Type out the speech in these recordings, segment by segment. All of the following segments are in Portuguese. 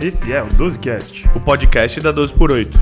Esse é o 12Cast, o podcast da 12 por 8.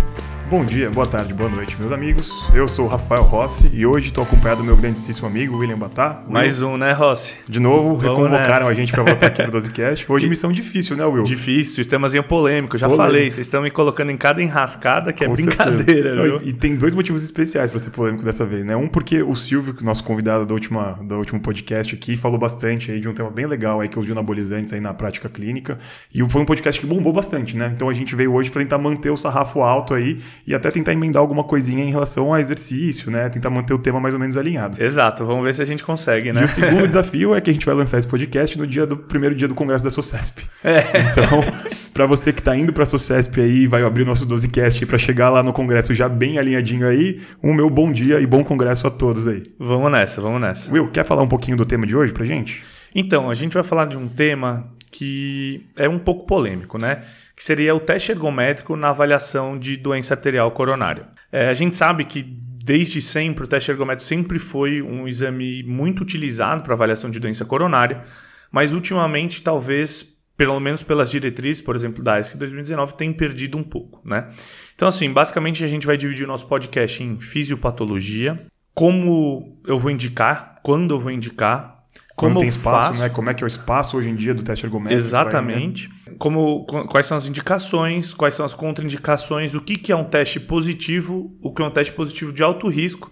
Bom dia, boa tarde, boa noite, meus amigos. Eu sou o Rafael Rossi e hoje estou acompanhado do meu grandíssimo amigo William Batá. Mais um, né, Rossi? De novo, Vamos reconvocaram nessa. a gente para voltar aqui no 12cast. Hoje missão difícil, né, Will? Difícil, temazinho polêmico. Já polêmico. falei, vocês estão me colocando em cada enrascada que é Com é brincadeira, viu? E tem dois motivos especiais para ser polêmico dessa vez, né? Um porque o Silvio, nosso convidado do, última, do último podcast aqui, falou bastante aí de um tema bem legal aí que é os anabolizantes aí na prática clínica. E foi um podcast que bombou bastante, né? Então a gente veio hoje para tentar manter o sarrafo alto aí e até tentar emendar dar alguma coisinha em relação ao exercício, né? Tentar manter o tema mais ou menos alinhado. Exato, vamos ver se a gente consegue, né? E o segundo desafio é que a gente vai lançar esse podcast no dia do primeiro dia do congresso da Sociesp. É. Então, para você que está indo para a Sociesp aí, vai abrir o nosso 12cast para chegar lá no congresso já bem alinhadinho aí, um meu bom dia e bom congresso a todos aí. Vamos nessa, vamos nessa. Will, quer falar um pouquinho do tema de hoje pra gente? Então, a gente vai falar de um tema que é um pouco polêmico, né? Que seria o teste ergométrico na avaliação de doença arterial coronária. É, a gente sabe que desde sempre o teste ergométrico sempre foi um exame muito utilizado para avaliação de doença coronária, mas ultimamente talvez pelo menos pelas diretrizes, por exemplo, da ESC 2019, tem perdido um pouco, né? Então, assim, basicamente a gente vai dividir o nosso podcast em fisiopatologia, como eu vou indicar, quando eu vou indicar, como tem espaço, faço... né? Como é que é o espaço hoje em dia do teste ergométrico? Exatamente. Aí, né? Como, quais são as indicações, quais são as contraindicações, o que, que é um teste positivo, o que é um teste positivo de alto risco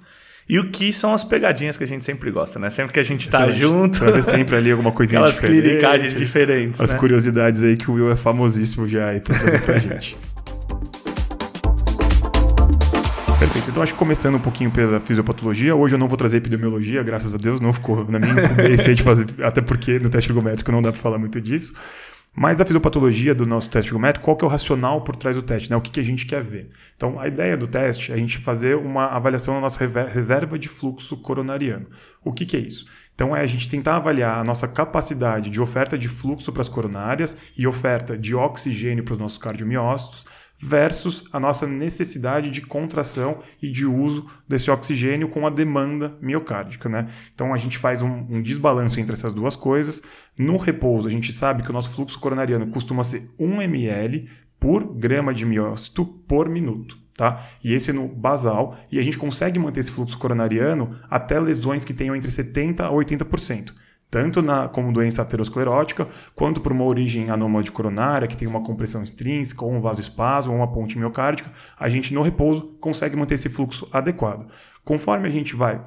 e o que são as pegadinhas que a gente sempre gosta, né? Sempre que a gente tá Excelente. junto. Trazer sempre ali alguma coisinha Aquelas diferente. Aquelas clinicagens diferentes. As né? curiosidades aí que o Will é famosíssimo já aí pra trazer pra gente. Perfeito. Então, acho que começando um pouquinho pela fisiopatologia, hoje eu não vou trazer epidemiologia, graças a Deus, não ficou na minha incumbência de fazer, até porque no teste ergométrico não dá para falar muito disso. Mas a fisiopatologia do nosso teste ergométrico, qual que é o racional por trás do teste? Né? O que, que a gente quer ver? Então, a ideia do teste é a gente fazer uma avaliação da nossa reserva de fluxo coronariano. O que, que é isso? Então, é a gente tentar avaliar a nossa capacidade de oferta de fluxo para as coronárias e oferta de oxigênio para os nossos cardiomiócitos versus a nossa necessidade de contração e de uso desse oxigênio com a demanda miocárdica. Né? Então a gente faz um, um desbalanço entre essas duas coisas. No repouso, a gente sabe que o nosso fluxo coronariano costuma ser 1 ml por grama de miócito por minuto. Tá? E esse é no basal, e a gente consegue manter esse fluxo coronariano até lesões que tenham entre 70% a 80% tanto na, como doença aterosclerótica, quanto por uma origem anômala de coronária, que tem uma compressão extrínseca, ou um vasoespasmo, ou uma ponte miocárdica, a gente no repouso consegue manter esse fluxo adequado. Conforme a gente vai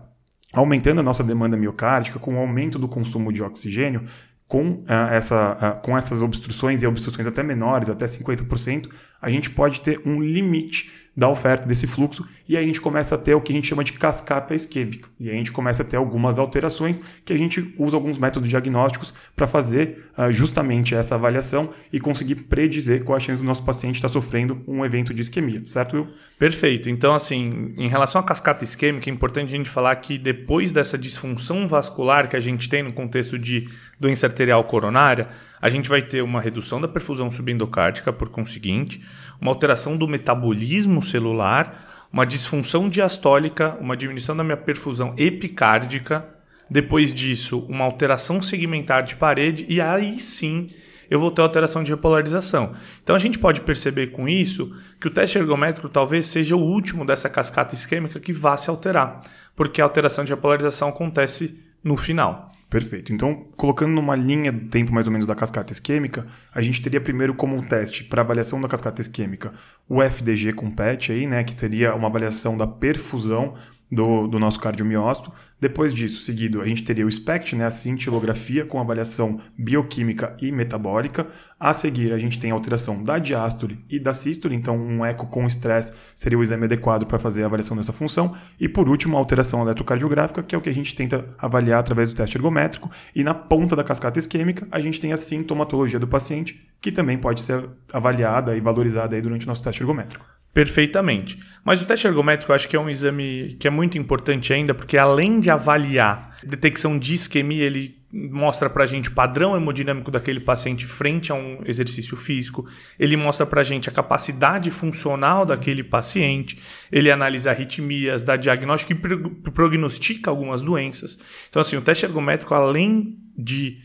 aumentando a nossa demanda miocárdica, com o aumento do consumo de oxigênio, com, uh, essa, uh, com essas obstruções e obstruções até menores, até 50%, a gente pode ter um limite da oferta desse fluxo e aí a gente começa a ter o que a gente chama de cascata isquêmica. E aí a gente começa a ter algumas alterações que a gente usa alguns métodos diagnósticos para fazer uh, justamente essa avaliação e conseguir predizer qual a chance do nosso paciente estar tá sofrendo um evento de isquemia, certo, Will? Perfeito. Então, assim, em relação à cascata isquêmica, é importante a gente falar que depois dessa disfunção vascular que a gente tem no contexto de doença arterial coronária, a gente vai ter uma redução da perfusão subendocárdica, por conseguinte, uma alteração do metabolismo celular, uma disfunção diastólica, uma diminuição da minha perfusão epicárdica, depois disso, uma alteração segmentar de parede, e aí sim eu vou ter alteração de repolarização. Então a gente pode perceber com isso que o teste ergométrico talvez seja o último dessa cascata isquêmica que vá se alterar, porque a alteração de repolarização acontece no final. Perfeito. Então, colocando numa linha do tempo mais ou menos da cascata isquêmica, a gente teria primeiro como um teste para avaliação da cascata isquêmica o FDG com PET aí, né, que seria uma avaliação da perfusão do, do nosso cardiomiócito. Depois disso, seguido, a gente teria o SPECT, né, a cintilografia com avaliação bioquímica e metabólica. A seguir, a gente tem a alteração da diástole e da sístole, então um eco com estresse seria o exame adequado para fazer a avaliação dessa função. E por último, a alteração eletrocardiográfica, que é o que a gente tenta avaliar através do teste ergométrico. E na ponta da cascata isquêmica, a gente tem a sintomatologia do paciente, que também pode ser avaliada e valorizada aí durante o nosso teste ergométrico. Perfeitamente. Mas o teste ergométrico eu acho que é um exame que é muito importante ainda, porque além de avaliar detecção de isquemia, ele mostra para a gente o padrão hemodinâmico daquele paciente frente a um exercício físico, ele mostra para a gente a capacidade funcional daquele paciente, ele analisa arritmias, dá diagnóstico e prognostica algumas doenças. Então, assim, o teste ergométrico, além de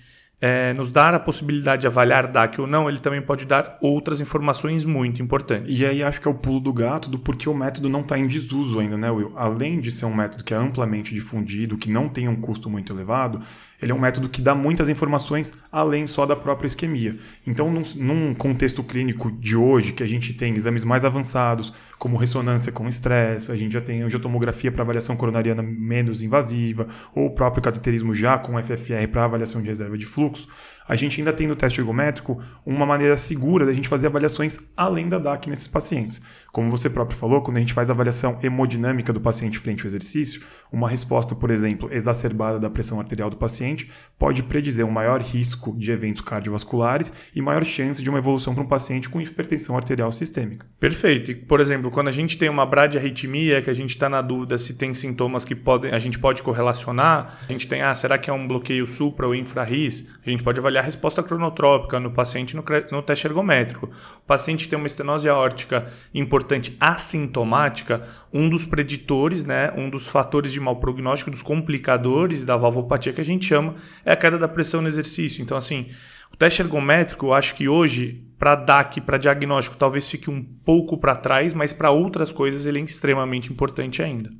é, nos dar a possibilidade de avaliar DAC ou não, ele também pode dar outras informações muito importantes. E aí acho que é o pulo do gato do porquê o método não está em desuso ainda, né, Will? Além de ser um método que é amplamente difundido, que não tem um custo muito elevado, ele é um método que dá muitas informações além só da própria isquemia. Então, num, num contexto clínico de hoje, que a gente tem exames mais avançados, como ressonância com estresse, a gente já tem angiotomografia para avaliação coronariana menos invasiva, ou o próprio cateterismo já com FFR para avaliação de reserva de fluxo, a gente ainda tem no teste ergométrico uma maneira segura da gente fazer avaliações além da DAC nesses pacientes. Como você próprio falou, quando a gente faz a avaliação hemodinâmica do paciente frente ao exercício, uma resposta, por exemplo, exacerbada da pressão arterial do paciente pode predizer um maior risco de eventos cardiovasculares e maior chance de uma evolução para um paciente com hipertensão arterial sistêmica. Perfeito. E, por exemplo, quando a gente tem uma bradiarritmia, que a gente está na dúvida se tem sintomas que podem, a gente pode correlacionar, a gente tem, ah, será que é um bloqueio supra ou infra-RIS? A gente pode avaliar a resposta cronotrópica no paciente no, no teste ergométrico. O paciente tem uma estenose aórtica importante assintomática, um dos preditores, né, um dos fatores de mau prognóstico, dos complicadores da valvopatia que a gente chama, é a queda da pressão no exercício. Então, assim, o teste ergométrico, eu acho que hoje, para DAC, para diagnóstico, talvez fique um pouco para trás, mas para outras coisas ele é extremamente importante ainda.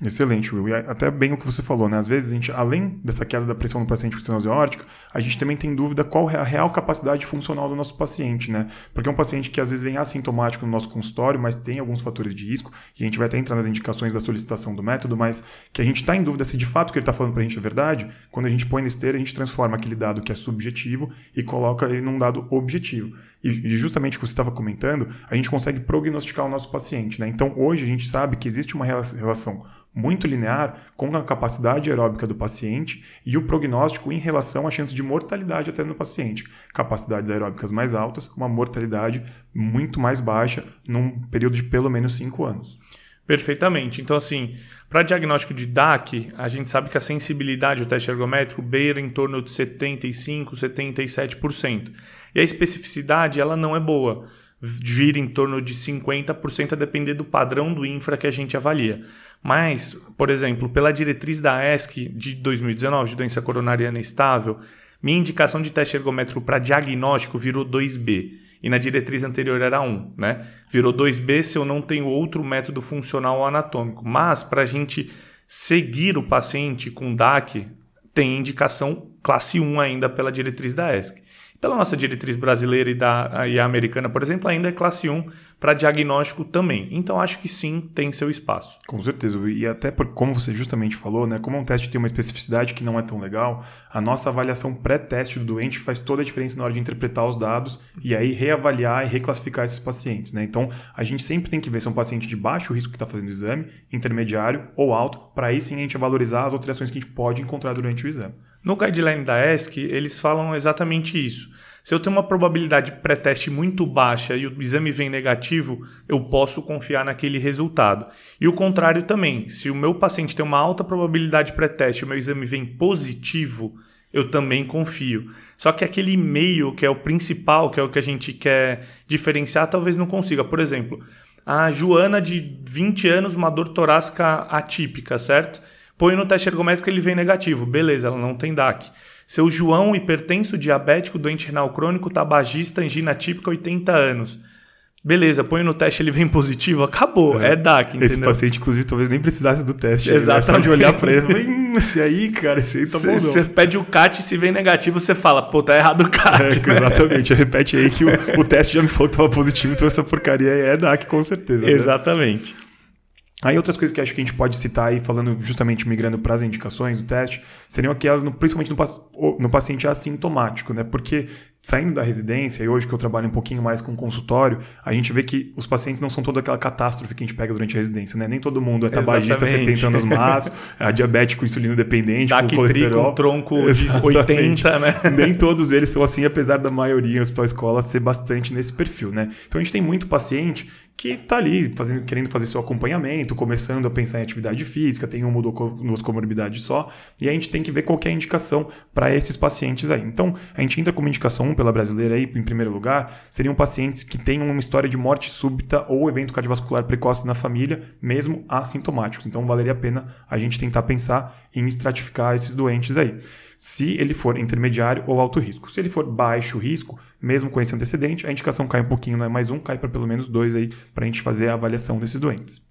Excelente, Will. E até bem o que você falou, né? Às vezes a gente, além dessa queda da pressão do paciente com estenose aórtica, a gente também tem dúvida qual é a real capacidade funcional do nosso paciente, né? Porque é um paciente que às vezes vem assintomático no nosso consultório, mas tem alguns fatores de risco, e a gente vai até entrar nas indicações da solicitação do método, mas que a gente está em dúvida se de fato o que ele está falando para a gente é verdade, quando a gente põe na esteira, a gente transforma aquele dado que é subjetivo e coloca ele num dado objetivo. E justamente o que você estava comentando, a gente consegue prognosticar o nosso paciente, né? Então hoje a gente sabe que existe uma relação muito linear com a capacidade aeróbica do paciente e o prognóstico em relação à chance de mortalidade até no paciente. Capacidades aeróbicas mais altas, uma mortalidade muito mais baixa num período de pelo menos 5 anos. Perfeitamente. Então, assim, para diagnóstico de DAC, a gente sabe que a sensibilidade do teste ergométrico beira em torno de 75%, 77%. E a especificidade, ela não é boa gira em torno de 50% a depender do padrão do infra que a gente avalia. Mas, por exemplo, pela diretriz da ESC de 2019, de doença coronariana estável, minha indicação de teste ergométrico para diagnóstico virou 2B. E na diretriz anterior era 1, né? Virou 2B se eu não tenho outro método funcional ou anatômico. Mas, para a gente seguir o paciente com DAC, tem indicação classe 1 ainda pela diretriz da ESC. Pela nossa diretriz brasileira e, da, e a americana, por exemplo, ainda é classe 1 para diagnóstico também. Então acho que sim, tem seu espaço. Com certeza. E até porque, como você justamente falou, né, como um teste tem uma especificidade que não é tão legal, a nossa avaliação pré-teste do doente faz toda a diferença na hora de interpretar os dados e aí reavaliar e reclassificar esses pacientes. Né? Então a gente sempre tem que ver se é um paciente de baixo risco que está fazendo o exame, intermediário ou alto, para aí sim a gente valorizar as alterações que a gente pode encontrar durante o exame. No guideline da ESC, eles falam exatamente isso. Se eu tenho uma probabilidade pré-teste muito baixa e o exame vem negativo, eu posso confiar naquele resultado. E o contrário também. Se o meu paciente tem uma alta probabilidade pré-teste e o meu exame vem positivo, eu também confio. Só que aquele meio que é o principal, que é o que a gente quer diferenciar, talvez não consiga. Por exemplo, a Joana de 20 anos, uma dor torácica atípica, certo? Põe no teste ergométrico ele vem negativo. Beleza, ela não tem DAC. Seu João, hipertenso, diabético, doente renal crônico, tabagista, angina típica, 80 anos. Beleza, põe no teste, ele vem positivo, acabou. É, é DAC, entendeu? Esse paciente, inclusive, talvez nem precisasse do teste. Exatamente. Né? Só de olhar pra ele, hum, esse aí, cara, esse aí tá bom Você pede o CAT, se vem negativo, você fala, pô, tá errado o CAT. É, exatamente, repete aí que o, o, teste já me falou que tava positivo, então essa porcaria aí é DAC, com certeza. Né? Aí outras coisas que acho que a gente pode citar aí, falando justamente migrando para as indicações do teste, seriam aquelas, no, principalmente no, no, paciente assintomático, né? Porque saindo da residência, e hoje que eu trabalho um pouquinho mais com consultório, a gente vê que os pacientes não são toda aquela catástrofe que a gente pega durante a residência, né? Nem todo mundo é tabagista, Exatamente. 70 anos mais, é diabético, insulino dependente, com colesterol. com tronco Exatamente. de 80, né? Nem todos eles são assim, apesar da maioria, os pós-escola ser bastante nesse perfil, né? Então a gente tem muito paciente que está ali fazendo, querendo fazer seu acompanhamento, começando a pensar em atividade física, tem uma ou duas comorbidades só, e a gente tem que ver qual é a indicação para esses pacientes aí. Então, a gente entra como indicação 1 pela brasileira aí, em primeiro lugar, seriam pacientes que tenham uma história de morte súbita ou evento cardiovascular precoce na família, mesmo assintomáticos. Então, valeria a pena a gente tentar pensar em estratificar esses doentes aí. Se ele for intermediário ou alto risco. Se ele for baixo risco, mesmo com esse antecedente, a indicação cai um pouquinho, não é mais um, cai para pelo menos dois aí para a gente fazer a avaliação desses doentes.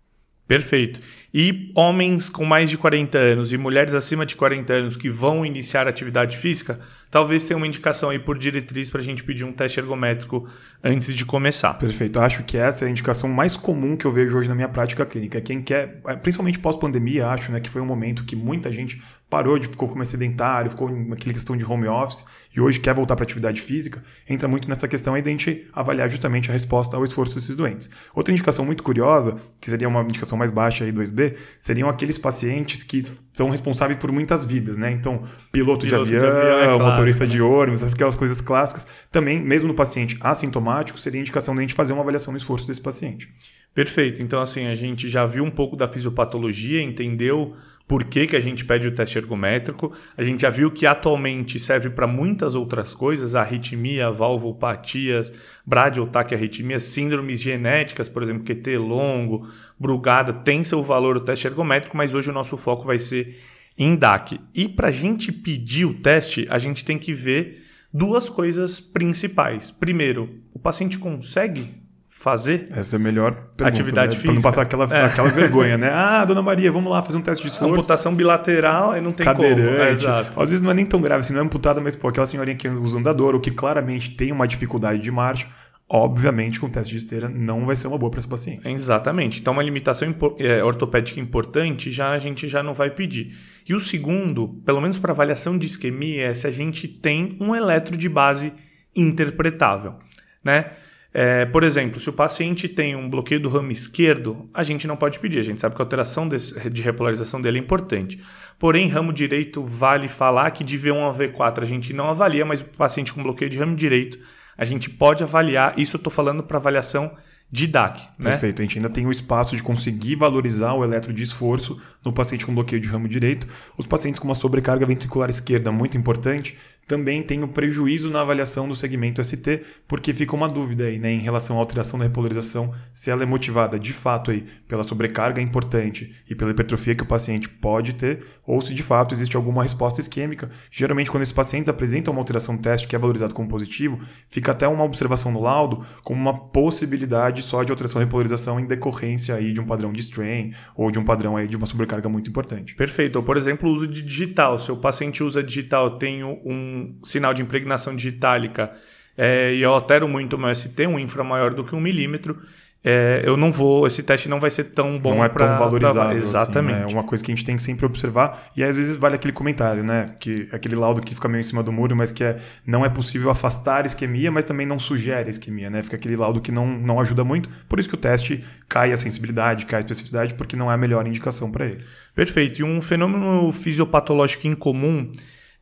Perfeito. E homens com mais de 40 anos e mulheres acima de 40 anos que vão iniciar atividade física, talvez tenha uma indicação aí por diretriz para a gente pedir um teste ergométrico antes de começar. Perfeito. Acho que essa é a indicação mais comum que eu vejo hoje na minha prática clínica. Quem quer, principalmente pós-pandemia, acho né, que foi um momento que muita gente parou de ficou como sedentário, ficou naquela questão de home office e hoje quer voltar para atividade física, entra muito nessa questão aí de a gente avaliar justamente a resposta ao esforço desses doentes. Outra indicação muito curiosa, que seria uma indicação mais baixa aí 2B, seriam aqueles pacientes que são responsáveis por muitas vidas, né? Então, piloto, piloto de avião, de avião é motorista clássico, de né? ônibus, aquelas coisas clássicas, também, mesmo no paciente assintomático, seria indicação de a gente fazer uma avaliação do esforço desse paciente. Perfeito. Então, assim, a gente já viu um pouco da fisiopatologia, entendeu por que, que a gente pede o teste ergométrico. A gente já viu que atualmente serve para muitas outras coisas, arritmia, valvopatias, bradiotaquiarritmias, síndromes genéticas, por exemplo, QT longo, brugada, tem seu valor o teste ergométrico, mas hoje o nosso foco vai ser em DAC. E para a gente pedir o teste, a gente tem que ver duas coisas principais. Primeiro, o paciente consegue fazer essa é a melhor pergunta, atividade né? física. Para não passar aquela, é. aquela vergonha, né? Ah, dona Maria, vamos lá fazer um teste de esforço. Amputação bilateral, aí não tem Cadeirante. como. É, exato. Às vezes não é nem tão grave, assim, não é amputada, mas pô, aquela senhorinha que usa andador ou que claramente tem uma dificuldade de marcha, obviamente com teste de esteira não vai ser uma boa para esse paciente. Exatamente. Então uma limitação é, ortopédica importante já a gente já não vai pedir. E o segundo, pelo menos para avaliação de isquemia, é se a gente tem um eletro de base interpretável, né? É, por exemplo, se o paciente tem um bloqueio do ramo esquerdo, a gente não pode pedir. A gente sabe que a alteração desse, de repolarização dele é importante. Porém, ramo direito vale falar que de V1 a V4 a gente não avalia, mas o paciente com bloqueio de ramo direito a gente pode avaliar. Isso eu estou falando para avaliação de DAC. Né? Perfeito. A gente ainda tem o espaço de conseguir valorizar o eletro de esforço no paciente com bloqueio de ramo direito. Os pacientes com uma sobrecarga ventricular esquerda muito importante, também tem um prejuízo na avaliação do segmento ST, porque fica uma dúvida aí, né, em relação à alteração da repolarização, se ela é motivada de fato aí pela sobrecarga importante e pela hipertrofia que o paciente pode ter, ou se de fato existe alguma resposta isquêmica. Geralmente, quando esses pacientes apresentam uma alteração teste que é valorizado como positivo, fica até uma observação no laudo como uma possibilidade só de alteração da repolarização em decorrência aí de um padrão de strain ou de um padrão aí de uma sobrecarga muito importante. Perfeito. Ou, por exemplo, o uso de digital. Se o paciente usa digital, tem um sinal de impregnação digitálica é, e eu altero muito o meu ST, um infra maior do que um milímetro, é, eu não vou, esse teste não vai ser tão bom Não é pra, tão valorizado. Pra, assim, exatamente. Assim, né? É uma coisa que a gente tem que sempre observar. E às vezes vale aquele comentário, né? Que aquele laudo que fica meio em cima do muro, mas que é não é possível afastar isquemia, mas também não sugere isquemia, né? Fica aquele laudo que não, não ajuda muito. Por isso que o teste cai a sensibilidade, cai a especificidade, porque não é a melhor indicação para ele. Perfeito. E um fenômeno fisiopatológico incomum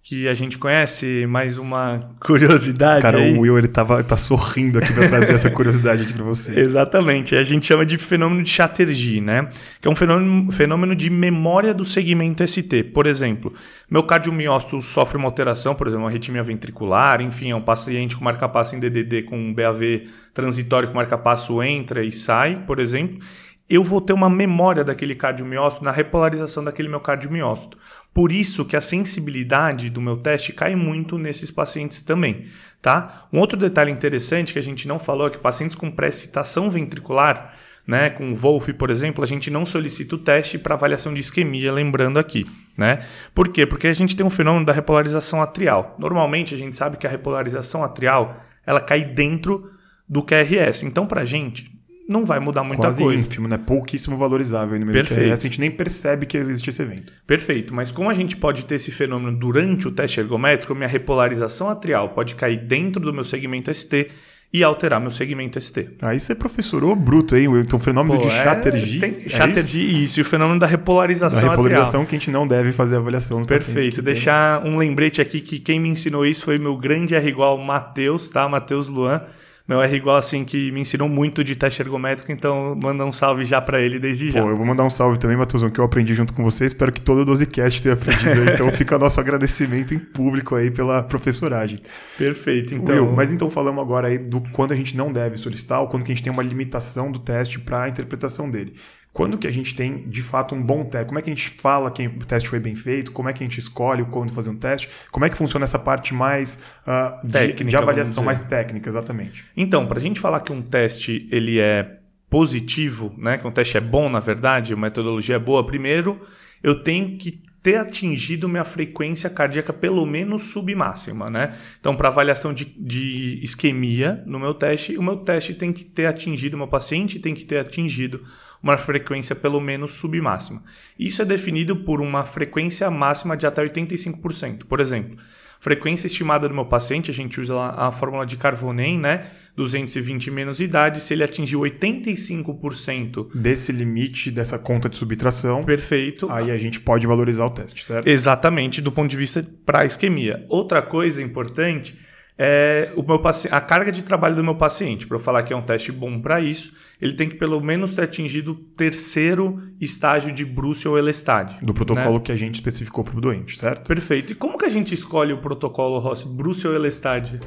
que a gente conhece, mais uma curiosidade. Cara, aí. o Will ele tava, tá sorrindo aqui para trazer essa curiosidade aqui para você. Exatamente. A gente chama de fenômeno de Chatterjee, né? Que é um fenômeno, fenômeno de memória do segmento ST. Por exemplo, meu cardiomiócito sofre uma alteração, por exemplo, uma arritmia ventricular, enfim, é um paciente com marca-passo em DDD com um BAV transitório com marca-passo entra e sai, por exemplo eu vou ter uma memória daquele cardiomiócito na repolarização daquele meu cardiomiócito. Por isso que a sensibilidade do meu teste cai muito nesses pacientes também, tá? Um outro detalhe interessante que a gente não falou é que pacientes com pré-excitação ventricular, né, com Wolf, por exemplo, a gente não solicita o teste para avaliação de isquemia, lembrando aqui, né? Por quê? Porque a gente tem um fenômeno da repolarização atrial. Normalmente a gente sabe que a repolarização atrial, ela cai dentro do QRS. Então, para a gente, não vai mudar muita Quase coisa. ínfimo, né? Pouquíssimo valorizável no meio Perfeito. a gente nem percebe que existe esse evento. Perfeito, mas como a gente pode ter esse fenômeno durante o teste ergométrico, minha repolarização atrial pode cair dentro do meu segmento ST e alterar meu segmento ST. Aí você professorou bruto aí, então o fenômeno Pô, de Chatterjee. É, tem, Chatterjee, isso? isso, e o fenômeno da repolarização atrial. Da repolarização atrial. que a gente não deve fazer avaliação no Perfeito, deixar tem. um lembrete aqui que quem me ensinou isso foi meu grande R igual Matheus, tá? Matheus Luan meu R igual assim que me ensinou muito de teste ergométrico, então manda um salve já para ele desde já. Pô, eu vou mandar um salve também, Matheusão, que eu aprendi junto com você. Espero que todo o 12cast tenha aprendido aí. Então fica nosso agradecimento em público aí pela professoragem. Perfeito, então. Will, mas então falamos agora aí do quando a gente não deve solicitar ou quando que a gente tem uma limitação do teste para a interpretação dele. Quando que a gente tem, de fato, um bom teste? Como é que a gente fala que o teste foi bem feito? Como é que a gente escolhe quando fazer um teste? Como é que funciona essa parte mais uh, técnica, de, de avaliação mais técnica, exatamente? Então, para a gente falar que um teste ele é positivo, né, que um teste é bom, na verdade, a metodologia é boa, primeiro eu tenho que ter atingido minha frequência cardíaca pelo menos submáxima, né? Então, para avaliação de, de isquemia no meu teste, o meu teste tem que ter atingido, o meu paciente tem que ter atingido uma frequência pelo menos submáxima. Isso é definido por uma frequência máxima de até 85%. Por exemplo, frequência estimada do meu paciente, a gente usa a fórmula de Carvonen, né? 220 menos idade, se ele atingir 85% desse limite dessa conta de subtração, perfeito. Aí a gente pode valorizar o teste, certo? Exatamente, do ponto de vista para isquemia. Outra coisa importante é o meu a carga de trabalho do meu paciente. Para eu falar que é um teste bom para isso, ele tem que pelo menos ter atingido o terceiro estágio de Bruce ou Elestad. Do protocolo né? que a gente especificou para o doente, certo? Perfeito. E como que a gente escolhe o protocolo Bruce ou Elestad?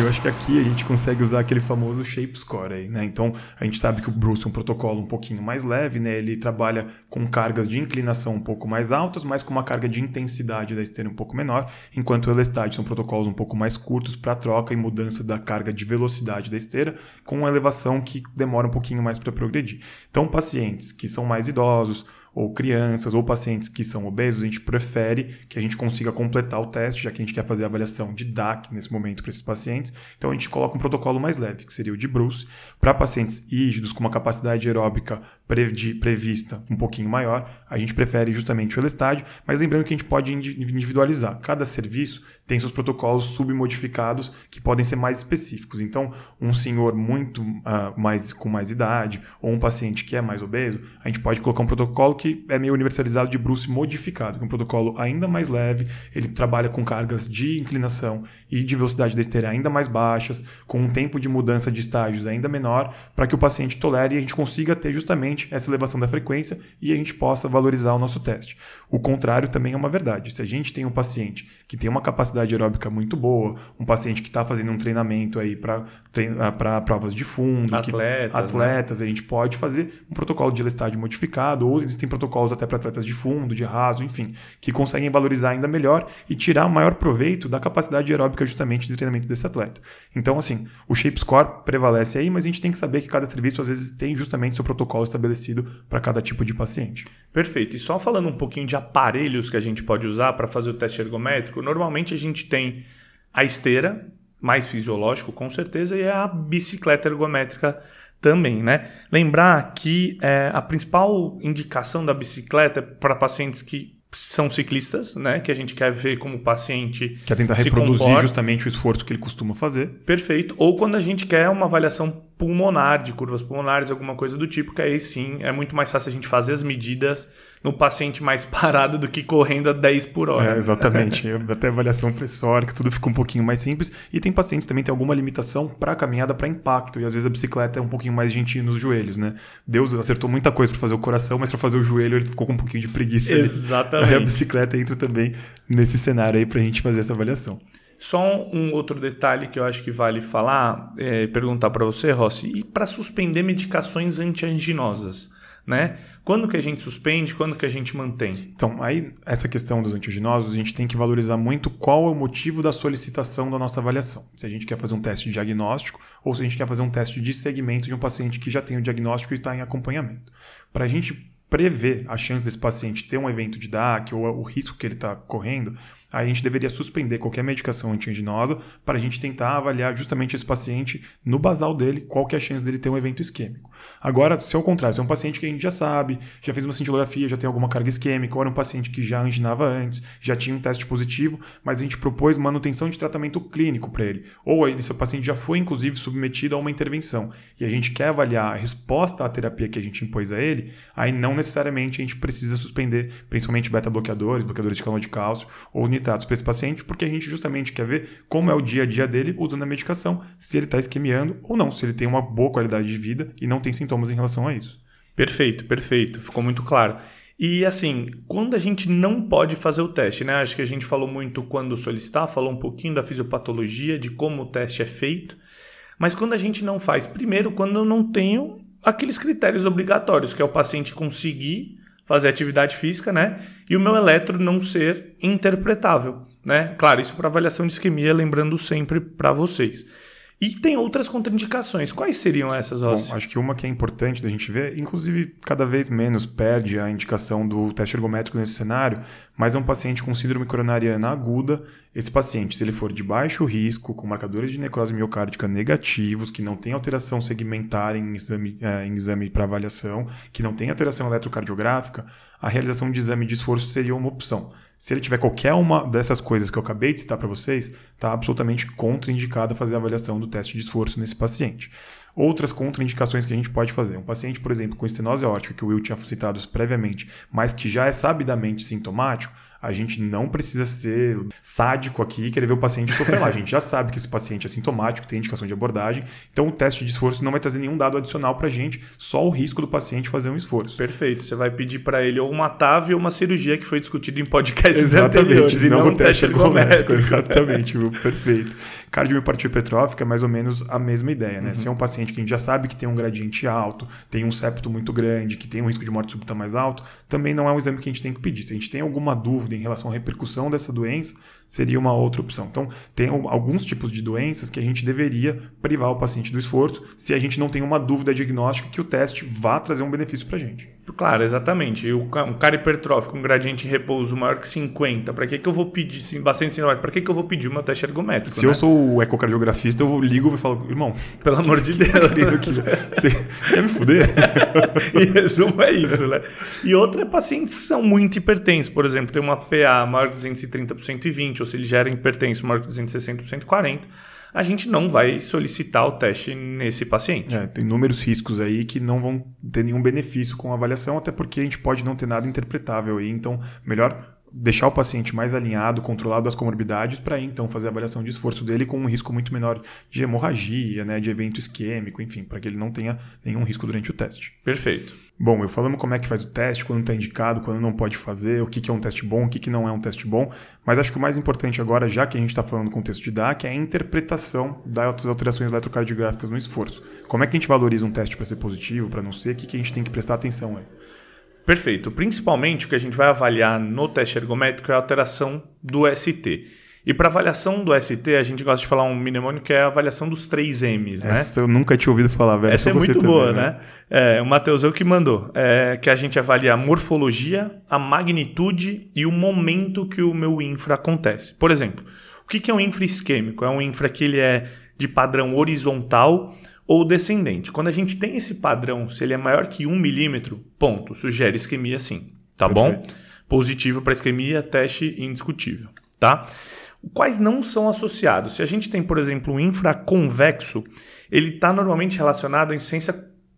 Eu acho que aqui a gente consegue usar aquele famoso shape score aí, né? Então, a gente sabe que o Bruce é um protocolo um pouquinho mais leve, né? Ele trabalha com cargas de inclinação um pouco mais altas, mas com uma carga de intensidade da esteira um pouco menor, enquanto o Elestad são protocolos um pouco mais curtos para troca e mudança da carga de velocidade da esteira, com uma elevação que demora um pouquinho mais para progredir. Então, pacientes que são mais idosos, ou crianças ou pacientes que são obesos, a gente prefere que a gente consiga completar o teste, já que a gente quer fazer a avaliação de DAC nesse momento para esses pacientes. Então a gente coloca um protocolo mais leve, que seria o de Bruce. Para pacientes rígidos com uma capacidade aeróbica prevista um pouquinho maior, a gente prefere justamente o Elestádio, mas lembrando que a gente pode individualizar. Cada serviço tem seus protocolos submodificados que podem ser mais específicos. Então, um senhor muito uh, mais com mais idade ou um paciente que é mais obeso, a gente pode colocar um protocolo que é meio universalizado de Bruce modificado, que é um protocolo ainda mais leve, ele trabalha com cargas de inclinação e de velocidade da esteira ainda mais baixas, com um tempo de mudança de estágios ainda menor, para que o paciente tolere e a gente consiga ter justamente essa elevação da frequência e a gente possa valorizar o nosso teste. O contrário também é uma verdade. Se a gente tem um paciente que tem uma capacidade aeróbica muito boa, um paciente que está fazendo um treinamento aí para ah, provas de fundo, atletas, que, atletas né? a gente pode fazer um protocolo de elastade modificado, ou existem protocolos até para atletas de fundo, de raso, enfim, que conseguem valorizar ainda melhor e tirar o maior proveito da capacidade aeróbica justamente de treinamento desse atleta. Então, assim, o Shape Score prevalece aí, mas a gente tem que saber que cada serviço às vezes tem justamente seu protocolo estabelecido para cada tipo de paciente. Perfeito. E só falando um pouquinho de aparelhos que a gente pode usar para fazer o teste ergométrico, normalmente a gente tem a esteira, mais fisiológico com certeza, e a bicicleta ergométrica também, né? Lembrar que é, a principal indicação da bicicleta é para pacientes que são ciclistas, né? Que a gente quer ver como paciente. Quer tentar reproduzir comporta. justamente o esforço que ele costuma fazer. Perfeito. Ou quando a gente quer uma avaliação pulmonar, de curvas pulmonares, alguma coisa do tipo, que aí sim é muito mais fácil a gente fazer as medidas no paciente mais parado do que correndo a 10 por hora. É, exatamente. Até avaliação pressórica, tudo fica um pouquinho mais simples. E tem pacientes também que têm alguma limitação para caminhada para impacto. E às vezes a bicicleta é um pouquinho mais gentil nos joelhos, né? Deus acertou muita coisa para fazer o coração, mas para fazer o joelho ele ficou com um pouquinho de preguiça. Exatamente. Aí a bicicleta entra também nesse cenário aí para a gente fazer essa avaliação. Só um outro detalhe que eu acho que vale falar, é, perguntar para você, Rossi, e para suspender medicações antianginosas, né? Quando que a gente suspende, quando que a gente mantém? Então, aí essa questão dos antigenosos, a gente tem que valorizar muito qual é o motivo da solicitação da nossa avaliação. Se a gente quer fazer um teste diagnóstico ou se a gente quer fazer um teste de segmento de um paciente que já tem o diagnóstico e está em acompanhamento. Para a gente prever a chance desse paciente ter um evento de DAC ou o risco que ele está correndo, a gente deveria suspender qualquer medicação antianginosa para a gente tentar avaliar justamente esse paciente no basal dele, qual que é a chance dele ter um evento isquêmico. Agora, se é o contrário, se é um paciente que a gente já sabe, já fez uma cintilografia, já tem alguma carga isquêmica, ou era um paciente que já anginava antes, já tinha um teste positivo, mas a gente propôs manutenção de tratamento clínico para ele, ou esse paciente já foi inclusive submetido a uma intervenção, e a gente quer avaliar a resposta à terapia que a gente impôs a ele, aí não necessariamente a gente precisa suspender, principalmente beta-bloqueadores, bloqueadores de canal de cálcio, ou nitratos para esse paciente, porque a gente justamente quer ver como é o dia a dia dele usando a medicação, se ele está isquemiando ou não, se ele tem uma boa qualidade de vida e não tem sintomas em relação a isso. Perfeito, perfeito, ficou muito claro. E assim, quando a gente não pode fazer o teste, né? Acho que a gente falou muito quando solicitar, falou um pouquinho da fisiopatologia, de como o teste é feito. Mas quando a gente não faz, primeiro, quando eu não tenho aqueles critérios obrigatórios, que é o paciente conseguir fazer atividade física, né? E o meu eletro não ser interpretável, né? Claro, isso para avaliação de isquemia, lembrando sempre para vocês. E tem outras contraindicações. Quais seriam essas, Ossi? Bom, acho que uma que é importante da gente ver, inclusive cada vez menos perde a indicação do teste ergométrico nesse cenário, mas é um paciente com síndrome coronariana aguda. Esse paciente, se ele for de baixo risco, com marcadores de necrose miocárdica negativos, que não tem alteração segmentar em exame, em exame para avaliação, que não tem alteração eletrocardiográfica, a realização de exame de esforço seria uma opção. Se ele tiver qualquer uma dessas coisas que eu acabei de citar para vocês, está absolutamente contraindicado fazer a avaliação do teste de esforço nesse paciente. Outras contraindicações que a gente pode fazer. Um paciente, por exemplo, com estenose aórtica, que o Will tinha citado previamente, mas que já é sabidamente sintomático, a gente não precisa ser sádico aqui e querer ver o paciente sofrer lá. A gente já sabe que esse paciente é sintomático, tem indicação de abordagem, então o teste de esforço não vai trazer nenhum dado adicional para a gente, só o risco do paciente fazer um esforço. Perfeito. Você vai pedir para ele ou uma TAV ou uma cirurgia que foi discutido em podcasts Exatamente, anteriores, e não, não o teste ergométrico. Exatamente, perfeito. Cardiomiopatia hipertrófica é mais ou menos a mesma ideia, né? Uhum. Se é um paciente que a gente já sabe que tem um gradiente alto, tem um septo muito grande, que tem um risco de morte súbita mais alto, também não é um exame que a gente tem que pedir. Se a gente tem alguma dúvida em relação à repercussão dessa doença, seria uma outra opção. Então, tem alguns tipos de doenças que a gente deveria privar o paciente do esforço se a gente não tem uma dúvida diagnóstica que o teste vá trazer um benefício para a gente. Claro, exatamente. Um cara hipertrófico, um gradiente de repouso maior que 50, para que, que eu vou pedir, sim, bastante sintomático, para que, que eu vou pedir uma teste ergométrica? Se né? eu sou o ecocardiografista, eu ligo e falo, irmão, pelo amor de Deus, querido, que você quer me fuder? em resumo, é isso, né? E outra é pacientes que são muito hipertensos, por exemplo, tem uma PA maior que 230 por 120, ou se ele gera hipertenso maior que 260 por 140, a gente não vai solicitar o teste nesse paciente. É, tem inúmeros riscos aí que não vão ter nenhum benefício com a avaliação, até porque a gente pode não ter nada interpretável aí. Então, melhor deixar o paciente mais alinhado, controlado as comorbidades, para então fazer a avaliação de esforço dele com um risco muito menor de hemorragia, né, de evento isquêmico, enfim, para que ele não tenha nenhum risco durante o teste. Perfeito. Bom, eu falamos como é que faz o teste, quando está indicado, quando não pode fazer, o que, que é um teste bom, o que, que não é um teste bom, mas acho que o mais importante agora, já que a gente está falando do contexto de DAC, é a interpretação das alterações eletrocardiográficas no esforço. Como é que a gente valoriza um teste para ser positivo, para não ser, o que, que a gente tem que prestar atenção aí? Perfeito. Principalmente o que a gente vai avaliar no teste ergométrico é a alteração do ST. E para avaliação do ST, a gente gosta de falar um mnemônio que é a avaliação dos três M's, né? Essa eu nunca tinha ouvido falar, velho. Essa é muito também, boa, né? né? É, o que mandou. É, que a gente avalia a morfologia, a magnitude e o momento que o meu infra acontece. Por exemplo, o que é um infra isquêmico? É um infra que ele é de padrão horizontal ou descendente. Quando a gente tem esse padrão, se ele é maior que 1 milímetro, ponto, sugere isquemia sim, tá Perfeito. bom? Positivo para isquemia, teste indiscutível, tá? Quais não são associados? Se a gente tem, por exemplo, um infraconvexo, ele está normalmente relacionado à insuficiência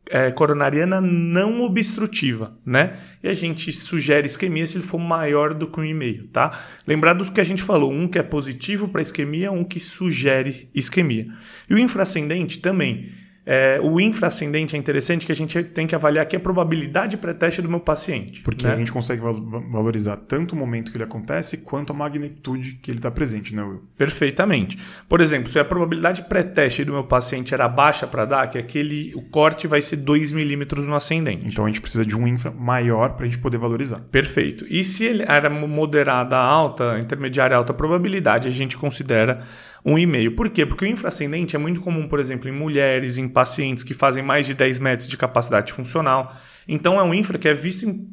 é, coronariana não obstrutiva, né? E a gente sugere isquemia se ele for maior do que 1,5, tá? Lembrado do que a gente falou, um que é positivo para isquemia, um que sugere isquemia. E o infrascendente também é, o infrascendente é interessante que a gente tem que avaliar aqui a probabilidade pré-teste do meu paciente. Porque né? a gente consegue valorizar tanto o momento que ele acontece quanto a magnitude que ele está presente, né, Will? Perfeitamente. Por exemplo, se a probabilidade pré-teste do meu paciente era baixa para dar, que aquele, o corte vai ser 2 milímetros no ascendente. Então a gente precisa de um infra maior para a gente poder valorizar. Perfeito. E se ele era moderada alta, intermediária alta probabilidade, a gente considera um e-mail. Por quê? Porque o infrascendente é muito comum, por exemplo, em mulheres, em pacientes que fazem mais de 10 metros de capacidade funcional. Então é um infra que é visto em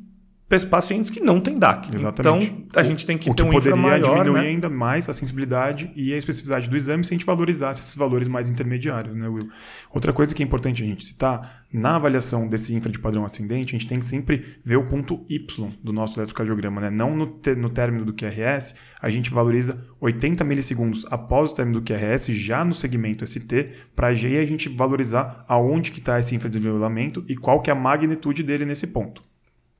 pacientes que não têm DAC. Exatamente. Então, a gente tem que o ter um que poderia maior, diminuir né? ainda mais a sensibilidade e a especificidade do exame se a gente valorizasse esses valores mais intermediários, né, Will? Outra coisa que é importante a gente citar, na avaliação desse infra de padrão ascendente, a gente tem que sempre ver o ponto Y do nosso eletrocardiograma, né? Não no, no término do QRS, a gente valoriza 80 milissegundos após o término do QRS, já no segmento ST, para a gente valorizar aonde que está esse infra de desenvolvimento e qual que é a magnitude dele nesse ponto.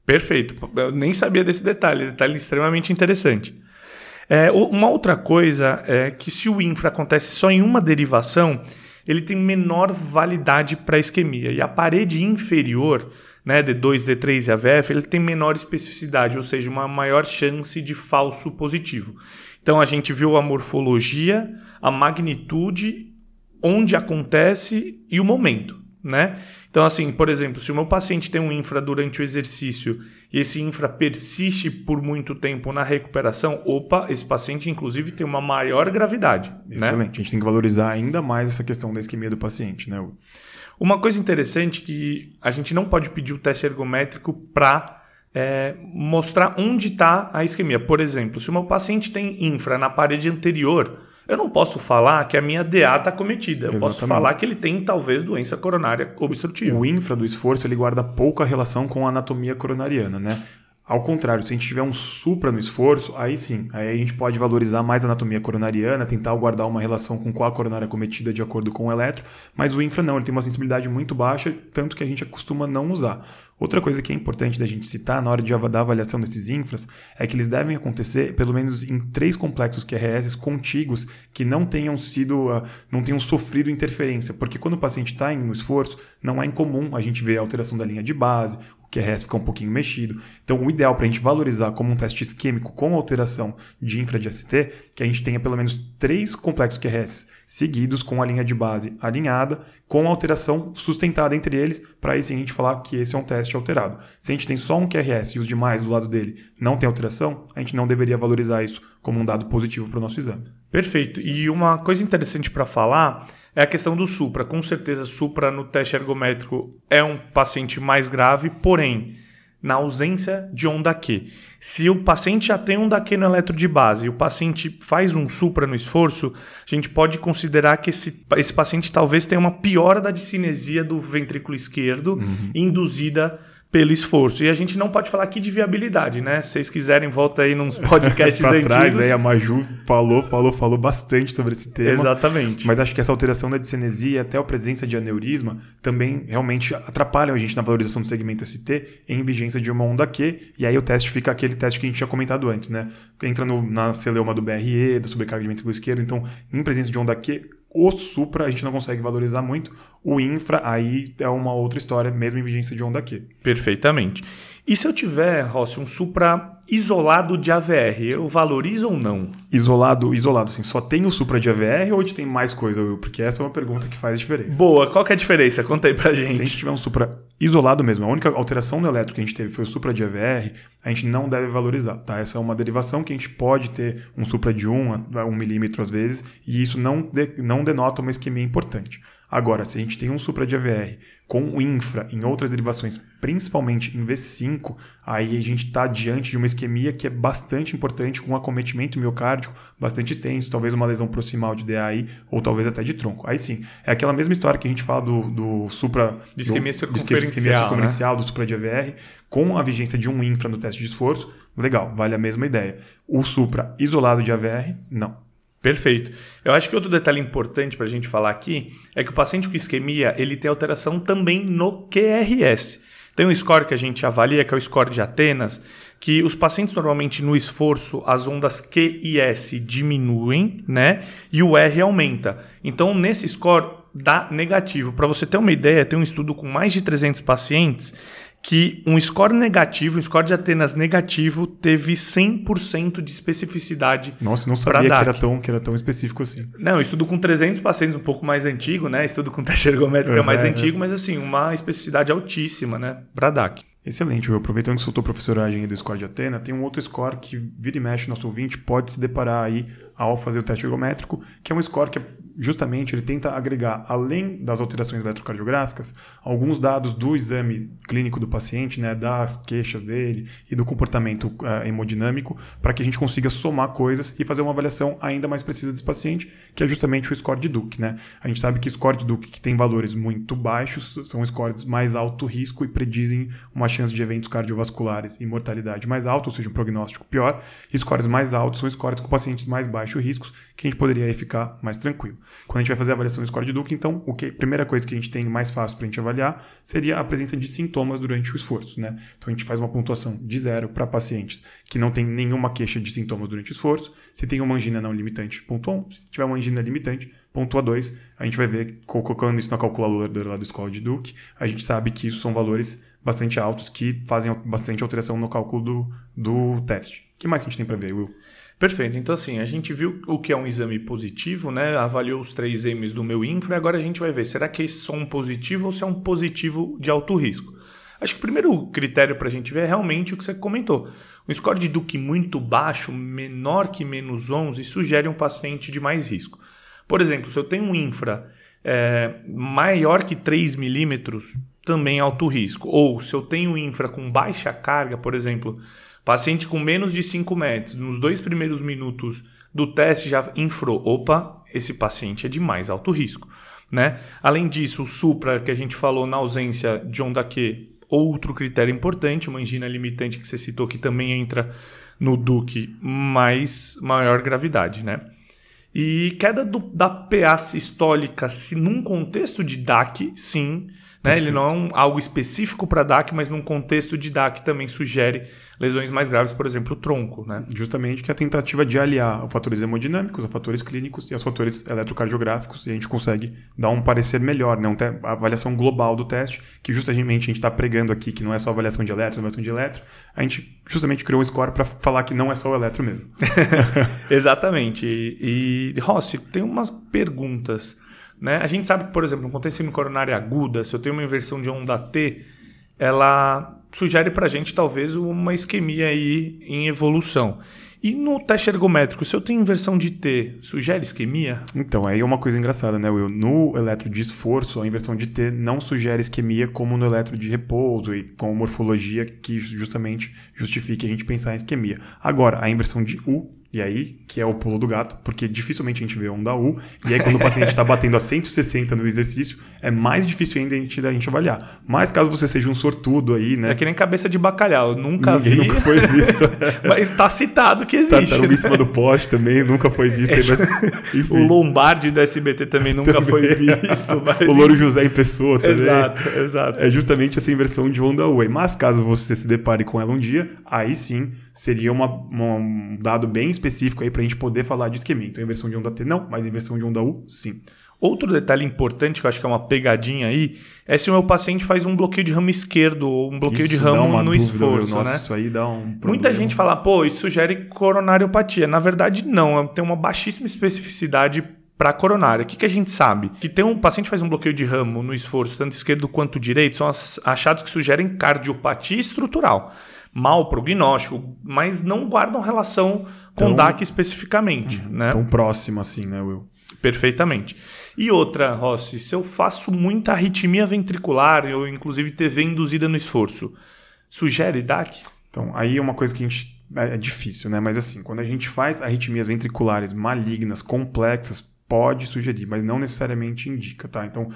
Perfeito. Eu nem sabia desse detalhe, detalhe extremamente interessante. É, uma outra coisa é que se o infra acontece só em uma derivação, ele tem menor validade para isquemia. E a parede inferior, né, D2, D3 e AVF, ele tem menor especificidade, ou seja, uma maior chance de falso positivo. Então a gente viu a morfologia, a magnitude onde acontece e o momento, né? Então, assim, por exemplo, se o meu paciente tem um infra durante o exercício e esse infra persiste por muito tempo na recuperação, opa, esse paciente, inclusive, tem uma maior gravidade. Né? Excelente. Né? A gente tem que valorizar ainda mais essa questão da isquemia do paciente, né? Uma coisa interessante que a gente não pode pedir o teste ergométrico para é, mostrar onde está a isquemia. Por exemplo, se o meu paciente tem infra na parede anterior, eu não posso falar que a minha DA está cometida. Eu Exatamente. posso falar que ele tem talvez doença coronária obstrutiva. O infra do esforço ele guarda pouca relação com a anatomia coronariana, né? Ao contrário, se a gente tiver um supra no esforço, aí sim, aí a gente pode valorizar mais a anatomia coronariana, tentar guardar uma relação com qual a coronária cometida de acordo com o eletro, mas o infra não, ele tem uma sensibilidade muito baixa, tanto que a gente costuma não usar. Outra coisa que é importante da gente citar na hora de da avaliação desses infras é que eles devem acontecer pelo menos em três complexos QRS contíguos que não tenham sido, uh, não tenham sofrido interferência, porque quando o paciente está no esforço, não é incomum a gente ver alteração da linha de base, QRS fica um pouquinho mexido. Então, o ideal para a gente valorizar como um teste isquêmico com alteração de infra de ST, que a gente tenha pelo menos três complexos QRS seguidos com a linha de base alinhada, com alteração sustentada entre eles, para aí sim a gente falar que esse é um teste alterado. Se a gente tem só um QRS e os demais do lado dele não tem alteração, a gente não deveria valorizar isso como um dado positivo para o nosso exame. Perfeito. E uma coisa interessante para falar é a questão do Supra. Com certeza, Supra no teste ergométrico é um paciente mais grave, porém, na ausência de onda Q. Se o paciente já tem onda Q no eletro de base e o paciente faz um supra no esforço, a gente pode considerar que esse, esse paciente talvez tenha uma piora da discinesia do ventrículo esquerdo uhum. induzida pelo esforço. E a gente não pode falar aqui de viabilidade, né? Se vocês quiserem, volta aí nos podcasts pra antigos. trás, aí a Maju falou, falou, falou bastante sobre esse tema. Exatamente. Mas acho que essa alteração da discinesia e até a presença de aneurisma também realmente atrapalham a gente na valorização do segmento ST em vigência de uma onda Q, e aí o teste fica aquele teste que a gente tinha comentado antes, né? Entra no, na celeuma do BRE, da sobrecarga de ventrículo esquerdo, então em presença de onda Q, o supra a gente não consegue valorizar muito. O infra aí é uma outra história, mesmo em vigência de onda Q. Perfeitamente. E se eu tiver, Rossi, um Supra isolado de AVR, eu valorizo ou não? Isolado, isolado, assim, só tem o Supra de AVR ou tem mais coisa, Will? Porque essa é uma pergunta que faz diferença. Boa, qual que é a diferença? Conta aí pra gente. Se a gente tiver um Supra isolado mesmo, a única alteração no elétrico que a gente teve foi o Supra de AVR, a gente não deve valorizar, tá? Essa é uma derivação que a gente pode ter um Supra de 1 a 1 milímetro às vezes, e isso não, de, não denota uma isquemia importante. Agora, se a gente tem um supra de AVR com o infra em outras derivações, principalmente em V5, aí a gente está diante de uma isquemia que é bastante importante, com um acometimento miocárdico bastante extenso, talvez uma lesão proximal de DAI ou talvez até de tronco. Aí sim, é aquela mesma história que a gente fala do, do supra... De isquemia circunferencial, né? do supra de AVR, com a vigência de um infra no teste de esforço, legal, vale a mesma ideia. O supra isolado de AVR, não. Perfeito. Eu acho que outro detalhe importante para a gente falar aqui é que o paciente com isquemia ele tem alteração também no QRS. Tem um score que a gente avalia, que é o score de Atenas, que os pacientes normalmente no esforço, as ondas Q e S diminuem, né? E o R aumenta. Então, nesse score dá negativo. Para você ter uma ideia, tem um estudo com mais de 300 pacientes que um score negativo, um score de Atenas negativo, teve 100% de especificidade. Nossa, não sabia que era, tão, que era tão específico assim. Não, estudo com 300 pacientes, um pouco mais antigo, né? Estudo com teste ergométrico uhum, mais é, antigo, mas assim, uma especificidade altíssima, né? Para DAC. Excelente, eu aproveitando que soltou professoragem do score de Atena, tem um outro score que vira e mexe nosso ouvinte pode se deparar aí ao fazer o teste ergométrico, que é um score que é justamente ele tenta agregar, além das alterações eletrocardiográficas, alguns dados do exame clínico do paciente, né, das queixas dele e do comportamento uh, hemodinâmico, para que a gente consiga somar coisas e fazer uma avaliação ainda mais precisa desse paciente, que é justamente o score de Duke. Né? A gente sabe que score de Duke que tem valores muito baixos são scores mais alto risco e predizem uma chance de eventos cardiovasculares e mortalidade mais alta, ou seja, um prognóstico pior. E scores mais altos são scores com pacientes mais baixos riscos, que a gente poderia aí ficar mais tranquilo. Quando a gente vai fazer a avaliação do score de Duke, então, o que, a primeira coisa que a gente tem mais fácil para a gente avaliar seria a presença de sintomas durante o esforço. Né? Então, a gente faz uma pontuação de zero para pacientes que não tem nenhuma queixa de sintomas durante o esforço. Se tem uma angina não limitante, pontua 1. Se tiver uma angina limitante, pontua 2. A gente vai ver, colocando isso na calculadora lá do score de Duke, a gente sabe que isso são valores bastante altos que fazem bastante alteração no cálculo do, do teste. O que mais que a gente tem para ver, Will? Perfeito. Então, assim, a gente viu o que é um exame positivo, né? Avaliou os três M's do meu infra e agora a gente vai ver, será que é só um positivo ou se é um positivo de alto risco? Acho que o primeiro critério para a gente ver é realmente o que você comentou. Um score de Duke muito baixo, menor que menos 11, sugere um paciente de mais risco. Por exemplo, se eu tenho um infra é, maior que 3 milímetros, também alto risco. Ou se eu tenho infra com baixa carga, por exemplo, paciente com menos de 5 metros, nos dois primeiros minutos do teste já infrou. Opa, esse paciente é de mais alto risco. Né? Além disso, o supra que a gente falou na ausência de onda Q, outro critério importante, uma angina limitante que você citou que também entra no Duque, mais maior gravidade, né? E queda do, da PA sistólica, se num contexto de DAC, sim, né? Ele não é um, algo específico para DAC, mas num contexto de DAC também sugere lesões mais graves, por exemplo, o tronco. Né? Justamente que a tentativa de aliar os fatores hemodinâmicos, os fatores clínicos e os fatores eletrocardiográficos, e a gente consegue dar um parecer melhor, né? a avaliação global do teste, que justamente a gente está pregando aqui que não é só avaliação de eletro, avaliação de eletro, a gente justamente criou um score para falar que não é só o eletro mesmo. Exatamente. E, e Rossi, tem umas perguntas. Né? A gente sabe que, por exemplo, no contexto coronária aguda, se eu tenho uma inversão de onda T, ela sugere para a gente talvez uma isquemia aí em evolução. E no teste ergométrico, se eu tenho inversão de T, sugere isquemia? Então, aí é uma coisa engraçada, né, Will? No eletro de esforço, a inversão de T não sugere isquemia como no eletro de repouso e com morfologia que justamente justifique a gente pensar em isquemia. Agora, a inversão de U e aí, que é o pulo do gato, porque dificilmente a gente vê onda U. E aí, quando o paciente está batendo a 160 no exercício, é mais difícil ainda a gente, a gente avaliar. Mas caso você seja um sortudo aí, né? É que nem cabeça de bacalhau. Nunca Ninguém vi. nunca foi visto. mas está citado que existe. Tartaruga né? em cima do poste também, nunca foi visto. Mas, o Lombardi do SBT também nunca também. foi visto. Mas... o Louro José em pessoa também. Exato, exato. É justamente essa inversão de onda U. Mas caso você se depare com ela um dia, aí sim seria uma, uma, um dado bem específico aí para a gente poder falar de isquemia. Então, inversão de onda T não, mas inversão de onda U, sim. Outro detalhe importante, que eu acho que é uma pegadinha aí, é se o meu paciente faz um bloqueio de ramo esquerdo ou um bloqueio isso de ramo no dúvida, esforço, Nossa, né? Isso aí dá um problema. Muita gente fala, pô, isso sugere coronariopatia. Na verdade, não. Tem uma baixíssima especificidade para coronária. O que, que a gente sabe? Que tem um paciente faz um bloqueio de ramo no esforço, tanto esquerdo quanto direito, são achados que sugerem cardiopatia estrutural mau prognóstico, mas não guardam relação com tão, DAC especificamente. Uhum, né? Tão próximo assim, né, Will? Perfeitamente. E outra, Rossi, se eu faço muita arritmia ventricular, ou inclusive TV induzida no esforço, sugere DAC? Então, aí é uma coisa que a gente. É, é difícil, né? Mas assim, quando a gente faz arritmias ventriculares malignas, complexas, pode sugerir, mas não necessariamente indica, tá? Então,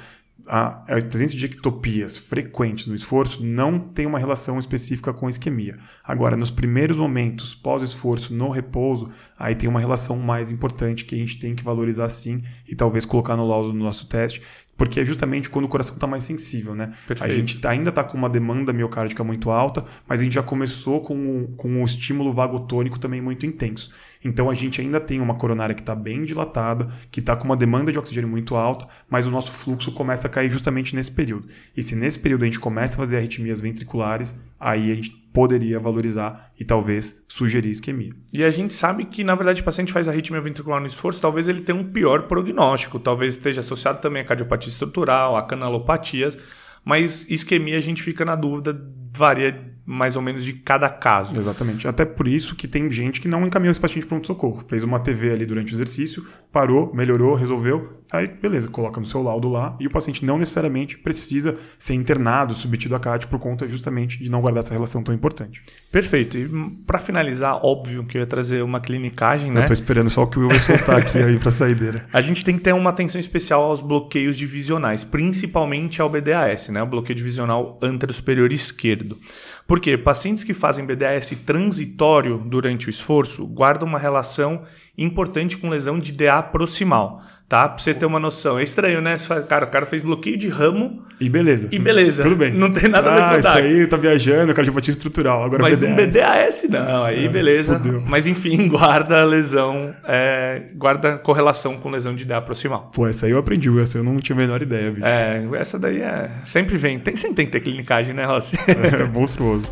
a, a presença de ectopias frequentes no esforço não tem uma relação específica com isquemia. Agora, nos primeiros momentos pós-esforço, no repouso, aí tem uma relação mais importante que a gente tem que valorizar sim e talvez colocar no laudo do nosso teste, porque é justamente quando o coração está mais sensível, né? Perfeito. A gente tá, ainda está com uma demanda miocárdica muito alta, mas a gente já começou com o, com o estímulo vagotônico também muito intenso. Então a gente ainda tem uma coronária que está bem dilatada, que está com uma demanda de oxigênio muito alta, mas o nosso fluxo começa a cair justamente nesse período. E se nesse período a gente começa a fazer arritmias ventriculares, aí a gente poderia valorizar e talvez sugerir isquemia. E a gente sabe que, na verdade, o paciente faz arritmia ventricular no esforço, talvez ele tenha um pior prognóstico, talvez esteja associado também a cardiopatia estrutural, a canalopatias, mas isquemia a gente fica na dúvida, varia mais ou menos de cada caso. Exatamente. Até por isso que tem gente que não encaminhou esse paciente para pronto-socorro. Fez uma TV ali durante o exercício, parou, melhorou, resolveu, aí beleza, coloca no seu laudo lá e o paciente não necessariamente precisa ser internado, submetido a CAT por conta justamente de não guardar essa relação tão importante. Perfeito. E para finalizar, óbvio que eu ia trazer uma clinicagem, né? Eu tô esperando só o que o Will vai soltar aqui aí para saideira. A gente tem que ter uma atenção especial aos bloqueios divisionais, principalmente ao BDAS, né? O bloqueio divisional antero-superior esquerdo. Porque pacientes que fazem BDAS transitório durante o esforço guardam uma relação importante com lesão de DA proximal. Tá? Pra você ter uma noção. É estranho, né? Você fala, cara, o cara fez bloqueio de ramo. E beleza. E beleza. Tudo bem. Não tem nada ah, a ver com isso aí tá viajando, cardiopatia estrutural. Agora Mas BDAS. um BDAS não, aí é, beleza. Fudeu. Mas enfim, guarda lesão, é, guarda correlação com lesão de DA proximal. Pô, essa aí eu aprendi, essa eu não tinha a menor ideia, bicho. É, essa daí é. Sempre vem. Tem, sempre tem que ter clinicagem, né, Rossi? É, monstruoso.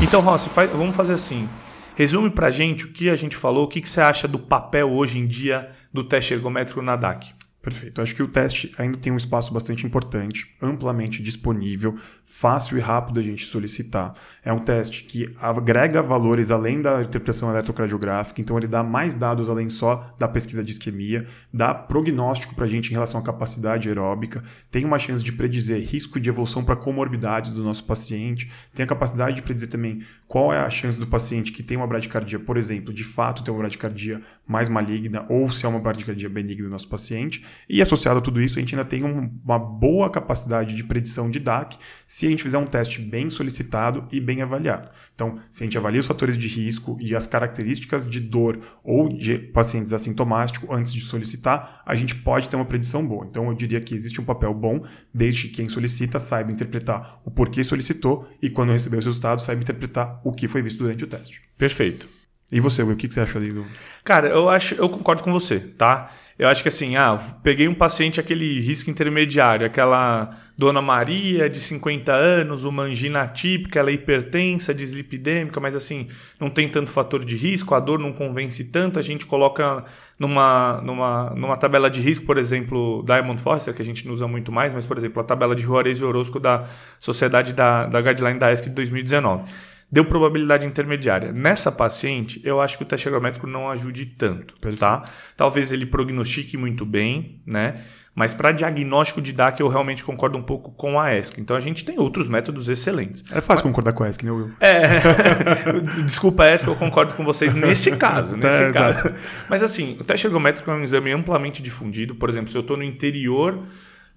Então, Rossi, faz, vamos fazer assim. Resume pra gente o que a gente falou, o que, que você acha do papel hoje em dia do teste ergométrico na DAC. Perfeito. Acho que o teste ainda tem um espaço bastante importante, amplamente disponível, fácil e rápido a gente solicitar. É um teste que agrega valores além da interpretação eletrocardiográfica, então ele dá mais dados além só da pesquisa de isquemia, dá prognóstico para a gente em relação à capacidade aeróbica, tem uma chance de predizer risco de evolução para comorbidades do nosso paciente, tem a capacidade de predizer também qual é a chance do paciente que tem uma bradicardia, por exemplo, de fato ter uma bradicardia mais maligna ou se é uma bradicardia benigna do nosso paciente. E associado a tudo isso, a gente ainda tem um, uma boa capacidade de predição de DAC se a gente fizer um teste bem solicitado e bem avaliado. Então, se a gente avalia os fatores de risco e as características de dor ou de pacientes assintomáticos antes de solicitar, a gente pode ter uma predição boa. Então, eu diria que existe um papel bom desde que quem solicita saiba interpretar o porquê solicitou e quando receber os resultados saiba interpretar o que foi visto durante o teste. Perfeito. E você, Will, o que você acha ali do. Cara, eu acho, eu concordo com você, tá? Eu acho que assim, ah, peguei um paciente aquele risco intermediário, aquela dona Maria de 50 anos, uma angina típica, ela é hipertensa, dislipidêmica, mas assim, não tem tanto fator de risco, a dor não convence tanto, a gente coloca numa, numa, numa tabela de risco, por exemplo, Diamond Forrester, que a gente não usa muito mais, mas por exemplo, a tabela de Juarez e Orozco da Sociedade da, da Guideline da ESC de 2019 deu probabilidade intermediária. Nessa paciente, eu acho que o teste ergométrico não ajude tanto, tá? Talvez ele prognostique muito bem, né? Mas para diagnóstico de DAC eu realmente concordo um pouco com a ESC. Então a gente tem outros métodos excelentes. É fácil Mas... concordar com a ESC, né, Will? É. Desculpa, ESC, eu concordo com vocês nesse caso. Nesse é, caso. Mas assim, o teste ergométrico é um exame amplamente difundido. Por exemplo, se eu estou no interior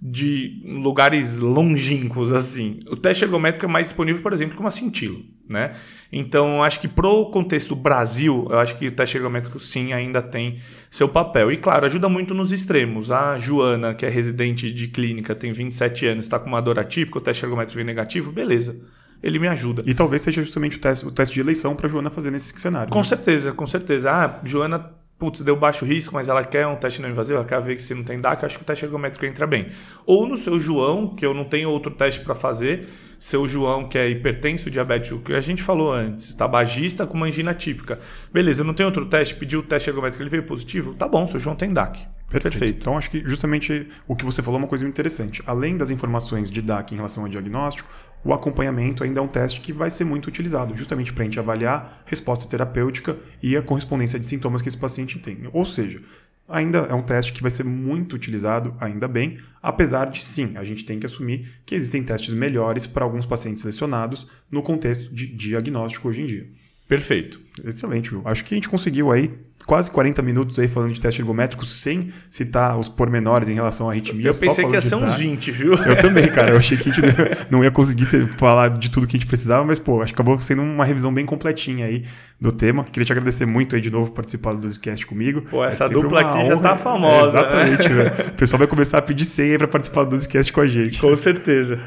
de lugares longínquos assim. O teste ergométrico é mais disponível, por exemplo, que uma cintila, né? Então, acho que pro contexto Brasil, eu acho que o teste ergométrico sim ainda tem seu papel. E claro, ajuda muito nos extremos. A Joana, que é residente de clínica, tem 27 anos, está com uma dor atípica, o teste ergométrico vem negativo, beleza. Ele me ajuda. E talvez seja justamente o teste, o teste de eleição para Joana fazer nesse cenário. Com né? certeza, com certeza. Ah, Joana putz, deu baixo risco, mas ela quer um teste não invasivo, ela quer ver que se não tem DAC, eu acho que o teste ergométrico entra bem. Ou no seu João, que eu não tenho outro teste para fazer, seu João que é hipertenso, diabético, que a gente falou antes, tabagista com angina típica. Beleza, eu não tenho outro teste, pediu o teste ergométrico, ele veio positivo, tá bom, seu João tem DAC. Perfeito. Perfeito. Então, acho que justamente o que você falou é uma coisa interessante. Além das informações de DAC em relação ao diagnóstico, o acompanhamento ainda é um teste que vai ser muito utilizado, justamente para a gente avaliar resposta terapêutica e a correspondência de sintomas que esse paciente tem. Ou seja, ainda é um teste que vai ser muito utilizado, ainda bem, apesar de sim, a gente tem que assumir que existem testes melhores para alguns pacientes selecionados no contexto de diagnóstico hoje em dia. Perfeito. Excelente, Will. Acho que a gente conseguiu aí quase 40 minutos aí falando de teste ergométrico sem citar os pormenores em relação à arritmia. Eu pensei que ia ser uns 20, viu? Eu também, cara. Eu achei que a gente não ia conseguir ter, falar de tudo que a gente precisava, mas, pô, acho que acabou sendo uma revisão bem completinha aí do tema. Queria te agradecer muito aí de novo por participar do Dosecast comigo. Pô, essa é dupla aqui honra. já tá famosa. É, exatamente, né? velho. O pessoal vai começar a pedir senha para participar do Dosecast com a gente. Com certeza.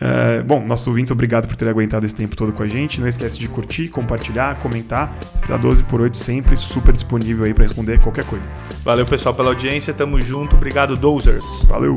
É, bom, nossos ouvintes, obrigado por ter aguentado esse tempo todo com a gente. Não esquece de curtir, compartilhar, comentar. A 12 por 8 sempre super disponível aí para responder qualquer coisa. Valeu, pessoal, pela audiência. Tamo junto. Obrigado, Dozers. Valeu.